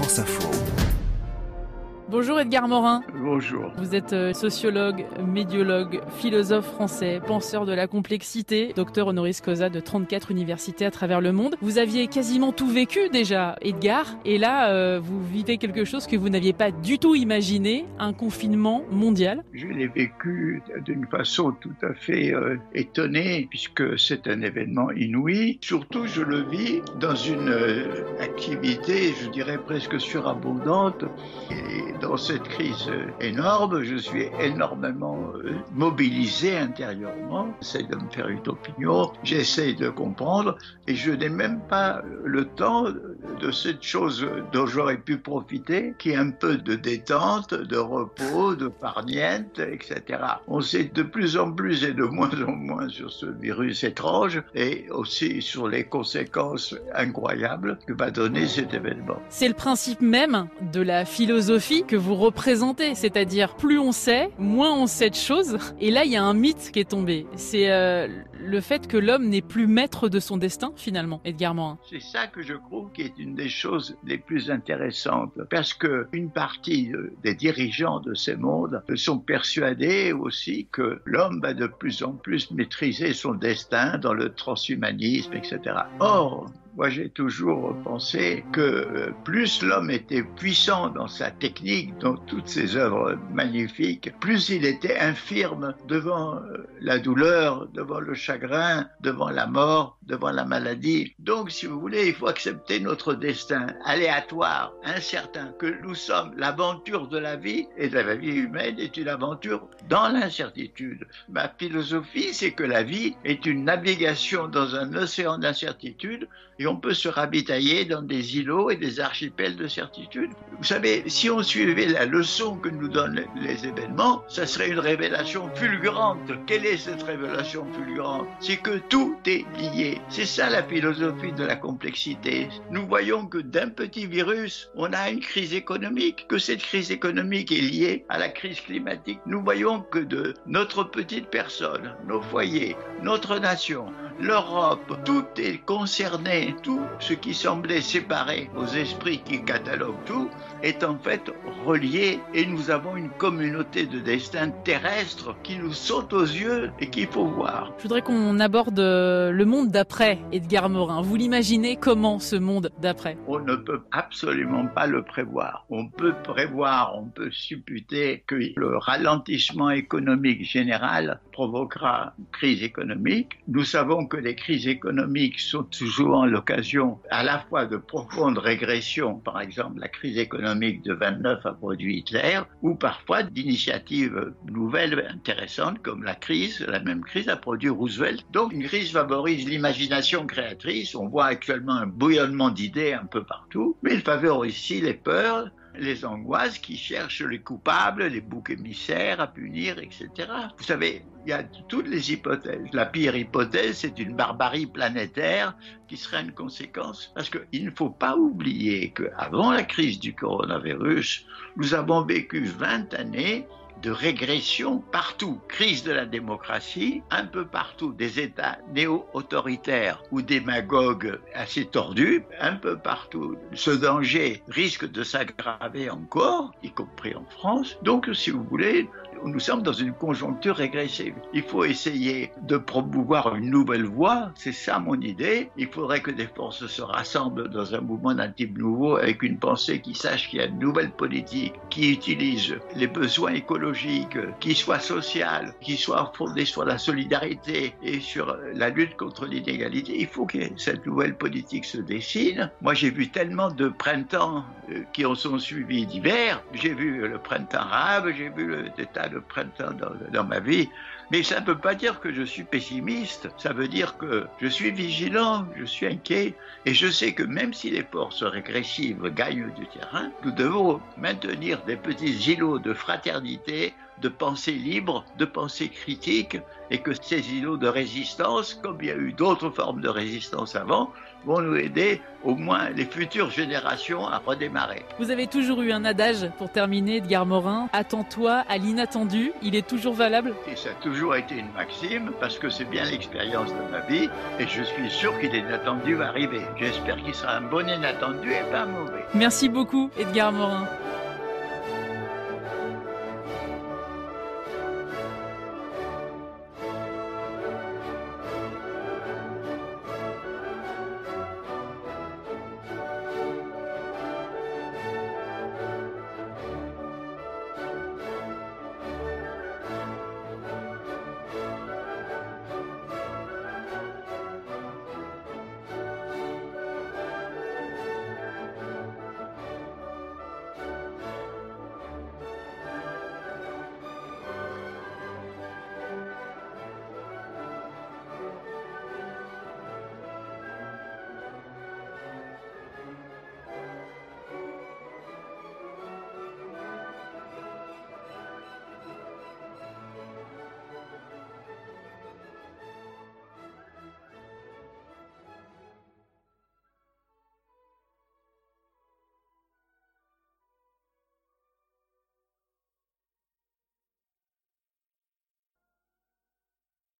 France Info. Bonjour Edgar Morin. Bonjour. Vous êtes euh, sociologue, médiologue, philosophe français, penseur de la complexité, docteur honoris causa de 34 universités à travers le monde. Vous aviez quasiment tout vécu déjà, Edgar, et là, euh, vous vivez quelque chose que vous n'aviez pas du tout imaginé, un confinement mondial. Je l'ai vécu d'une façon tout à fait euh, étonnée, puisque c'est un événement inouï. Surtout, je le vis dans une activité, je dirais presque surabondante. Et dans cette crise énorme, je suis énormément euh, mobilisé intérieurement. J'essaie de me faire une opinion, j'essaie de comprendre et je n'ai même pas le temps de cette chose dont j'aurais pu profiter, qui est un peu de détente, de repos, de parniente, etc. On sait de plus en plus et de moins en moins sur ce virus étrange et aussi sur les conséquences incroyables que va donner cet événement. C'est le principe même de la philosophie que vous représentez, c'est-à-dire plus on sait, moins on sait de choses. Et là, il y a un mythe qui est tombé. C'est euh, le fait que l'homme n'est plus maître de son destin, finalement, Edgar Morin. C'est ça que je trouve qui est une des choses les plus intéressantes, parce que une partie des dirigeants de ces mondes sont persuadés aussi que l'homme va de plus en plus maîtriser son destin dans le transhumanisme, etc. Or, moi, j'ai toujours pensé que euh, plus l'homme était puissant dans sa technique, dans toutes ses œuvres magnifiques, plus il était infirme devant euh, la douleur, devant le chagrin, devant la mort, devant la maladie. Donc, si vous voulez, il faut accepter notre destin aléatoire, incertain, que nous sommes. L'aventure de la vie et de la vie humaine est une aventure dans l'incertitude. Ma philosophie, c'est que la vie est une navigation dans un océan d'incertitude et on peut se ravitailler dans des îlots et des archipels de certitude. Vous savez, si on suivait la leçon que nous donnent les événements, ça serait une révélation fulgurante. Quelle est cette révélation fulgurante? C'est que tout est lié. C'est ça la philosophie de la complexité. Nous voyons que d'un petit virus, on a une crise économique, que cette crise économique est liée à la crise climatique. Nous voyons que de notre petite personne, nos foyers, notre nation, l'Europe, tout est concerné, tout ce qui semblait séparé aux esprits qui cataloguent tout est en fait relié et nous avons une communauté de destin terrestre qui nous saute aux yeux et qu'il faut voir. Je voudrais qu'on aborde euh, le monde d'après, Edgar Morin. Vous l'imaginez comment ce monde d'après? On ne peut absolument pas le prévoir. On peut prévoir, on peut supputer que le ralentissement économique général provoquera une crise économique. Nous savons que les crises économiques sont toujours l'occasion à la fois de profondes régressions, par exemple la crise économique de 29 a produit Hitler, ou parfois d'initiatives nouvelles intéressantes comme la crise, la même crise a produit Roosevelt. Donc une crise favorise l'imagination créatrice, on voit actuellement un bouillonnement d'idées un peu partout, mais il favorise aussi les peurs, les angoisses qui cherchent les coupables, les boucs émissaires à punir, etc. Vous savez, il y a toutes les hypothèses. La pire hypothèse, c'est une barbarie planétaire qui serait une conséquence. Parce qu'il ne faut pas oublier qu'avant la crise du coronavirus, nous avons vécu 20 années de régression partout. Crise de la démocratie, un peu partout, des États néo-autoritaires ou démagogues assez tordus, un peu partout. Ce danger risque de s'aggraver encore, y compris en France. Donc, si vous voulez, nous sommes dans une conjoncture régressive. Il faut essayer de promouvoir une nouvelle voie, c'est ça mon idée. Il faudrait que des forces se rassemblent dans un mouvement d'un type nouveau avec une pensée qui sache qu'il y a une nouvelle politique qui utilise les besoins écologiques, qui soit sociale, qui soit fondée sur la solidarité et sur la lutte contre l'inégalité. Il faut que cette nouvelle politique se dessine. Moi j'ai vu tellement de printemps euh, qui en sont suivis d'hiver. J'ai vu le printemps arabe, j'ai vu le tas de printemps dans, dans ma vie. Mais ça ne peut pas dire que je suis pessimiste. Ça veut dire que je suis vigilant, je suis inquiet. Et je sais que même si les forces régressives gagnent du terrain, nous devons maintenir des petits îlots de fraternité, de pensée libre, de pensée critique, et que ces îlots de résistance, comme il y a eu d'autres formes de résistance avant, vont nous aider, au moins les futures générations, à redémarrer. Vous avez toujours eu un adage pour terminer, Edgar Morin. Attends-toi à l'inattendu. Il est toujours valable Et ça a toujours été une maxime, parce que c'est bien l'expérience de ma vie, et je suis sûr qu'il est inattendu va arriver. J'espère qu'il sera un bon inattendu et pas un mauvais. Merci beaucoup, Edgar Morin.